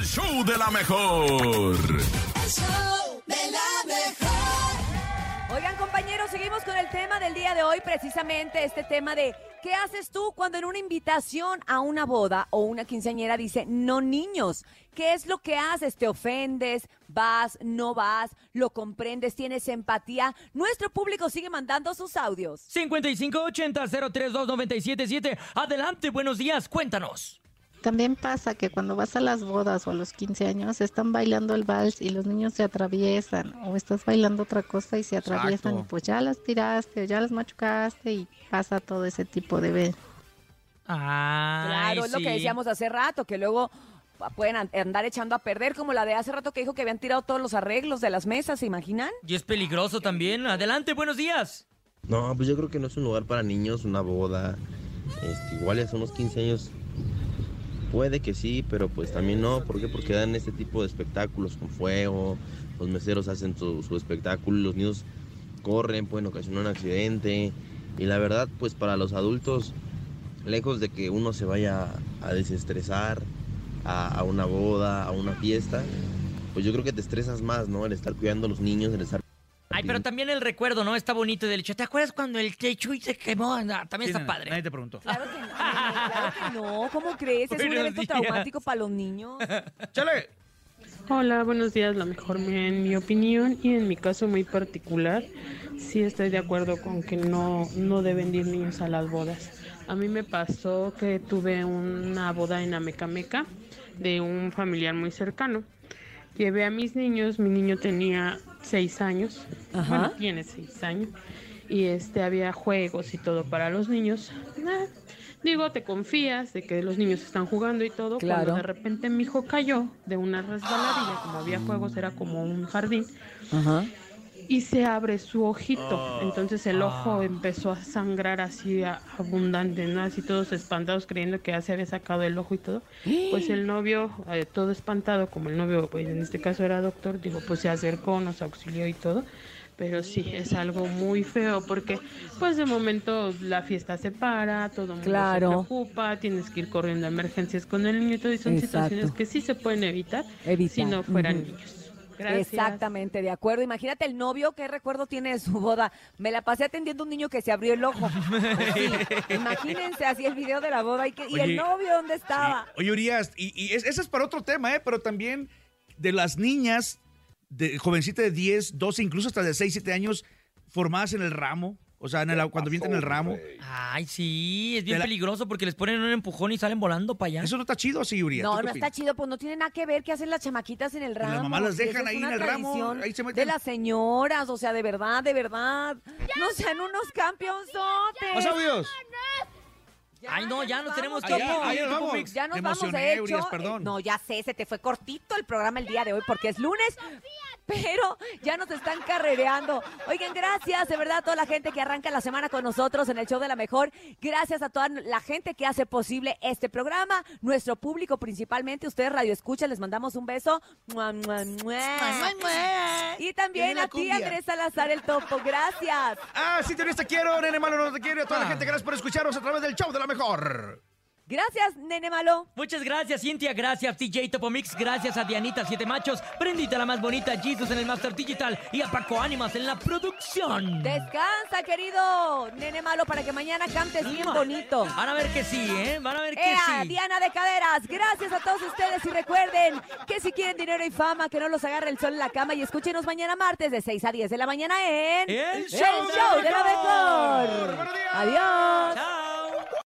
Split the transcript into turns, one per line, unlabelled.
el show de la mejor.
El show de la mejor.
Oigan, compañeros, seguimos con el tema del día de hoy, precisamente este tema de ¿qué haces tú cuando en una invitación a una boda o una quinceañera dice no niños? ¿Qué es lo que haces? ¿Te ofendes? ¿Vas? ¿No vas? ¿Lo comprendes? ¿Tienes empatía? Nuestro público sigue mandando sus audios.
5580-032-977. Adelante, buenos días, cuéntanos.
También pasa que cuando vas a las bodas o a los 15 años están bailando el vals y los niños se atraviesan o estás bailando otra cosa y se atraviesan
Exacto.
y pues ya las tiraste o ya las machucaste y pasa todo ese tipo de ve-
Ay,
Claro, es lo que decíamos hace rato, que luego pueden an- andar echando a perder, como la de hace rato que dijo que habían tirado todos los arreglos de las mesas, ¿se imaginan?
Y es peligroso también. Adelante, buenos días.
No, pues yo creo que no es un lugar para niños, una boda. Este, igual ya son unos 15 años. Puede que sí, pero pues también no. ¿Por qué? Porque dan este tipo de espectáculos con fuego. Los meseros hacen su, su espectáculo. Los niños corren, pueden ocasionar un accidente. Y la verdad, pues para los adultos, lejos de que uno se vaya a desestresar a, una boda, a una fiesta, pues yo creo que te estresas más, ¿no? El estar cuidando a los niños, el estar
Ay, pero también el recuerdo, ¿no? Está bonito del hecho. ¿Te acuerdas cuando el techo y se quemó? Ah, también
Sí,
está padre.
Nadie te preguntó.
Claro que no, claro que no, ¿cómo crees? Es un evento
días.
traumático para los niños.
¡Chale!
Hola, buenos días. La mejor, en mi opinión y en mi caso muy particular, sí estoy de acuerdo con que no, no deben ir niños a las bodas. A mí me pasó que tuve una boda en Amecameca de un familiar muy cercano. Llevé a mis niños, mi niño tenía seis años,
Ajá.
bueno, tiene seis años, y este había juegos y todo para los niños. Ah, digo, te confías de que los niños están jugando y todo.
Claro.
Cuando de repente mi hijo cayó de una resbaladilla, como había juegos, era como un jardín,
Ajá.
y se abre su ojito. Entonces el ojo empezó a sangrar así abundante, ¿no? Así todos espantados creyendo que ya se había sacado el ojo y todo. Pues el novio, eh, todo espantado, como el novio, pues en este caso era doctor, digo, pues se acercó, nos auxilió y todo. Pero sí, es algo muy feo porque pues de momento la fiesta se para, todo el mundo se preocupa, tienes que ir corriendo a emergencias con el niño y todo, y son
Exacto.
situaciones que sí se pueden evitar,
Evitar,
si no fueran niños. Gracias.
Exactamente, de acuerdo. Imagínate el novio, ¿qué recuerdo tiene de su boda? Me la pasé atendiendo a un niño que se abrió el ojo. Sí, imagínense así el video de la boda y, que, y el novio, ¿dónde estaba?
Oye, Urias, y, y es- ese es para otro tema, ¿eh? Pero también de las niñas, de jovencita de 10, 12, incluso hasta de 6, 7 años, formadas en el ramo. O sea, en el- cuando vienen en el ramo.
Ay, sí, es bien
la-
peligroso porque les ponen un empujón y salen volando para allá.
Eso no está chido así, Urias. ¿tú
No, no está chido, pues no tiene nada que ver qué hacen las chamaquitas en el
las
ramo.
mamás las dejan ahí en el ramo,
tradición
ahí se meten.
De las señoras, o sea, de verdad, de verdad. No sean unos campeonzotes.
¡Más audios!
Ay, no, ya no tenemos tiempo.
Ahí nos vamos.
Ya nos vamos, de hecho.
Urias, perdón.
eh, No, ya sé, se te fue cortito el programa el día de hoy porque es lunes. Pero ya nos están carrereando. Oigan, gracias de verdad a toda la gente que arranca la semana con nosotros en el show de la mejor. Gracias a toda la gente que hace posible este programa, nuestro público principalmente. Ustedes Radio Escucha, les mandamos un beso. Mua, mua, mua. Y también a ti, Andrés Salazar el Topo. Gracias.
Ah, sí, te te quiero, nene malo, no te quiero. Y a toda la gente, gracias por escucharnos a través del show de la mejor.
Gracias, nene malo.
Muchas gracias, Cintia. Gracias, TJ Topomix. Gracias a Dianita Siete Machos. Prendita la más bonita. Jesus en el Master Digital. Y a Paco Ánimas en la producción.
Descansa, querido nene malo, para que mañana cantes bien bonito.
Van a ver que sí, ¿eh? Van a ver que
¡Ea,
sí.
Diana de Caderas! Gracias a todos ustedes y recuerden que si quieren dinero y fama, que no los agarre el sol en la cama y escúchenos mañana martes de 6 a 10 de la mañana en
El
El
Show de la
Show de la
Mejor.
Mejor.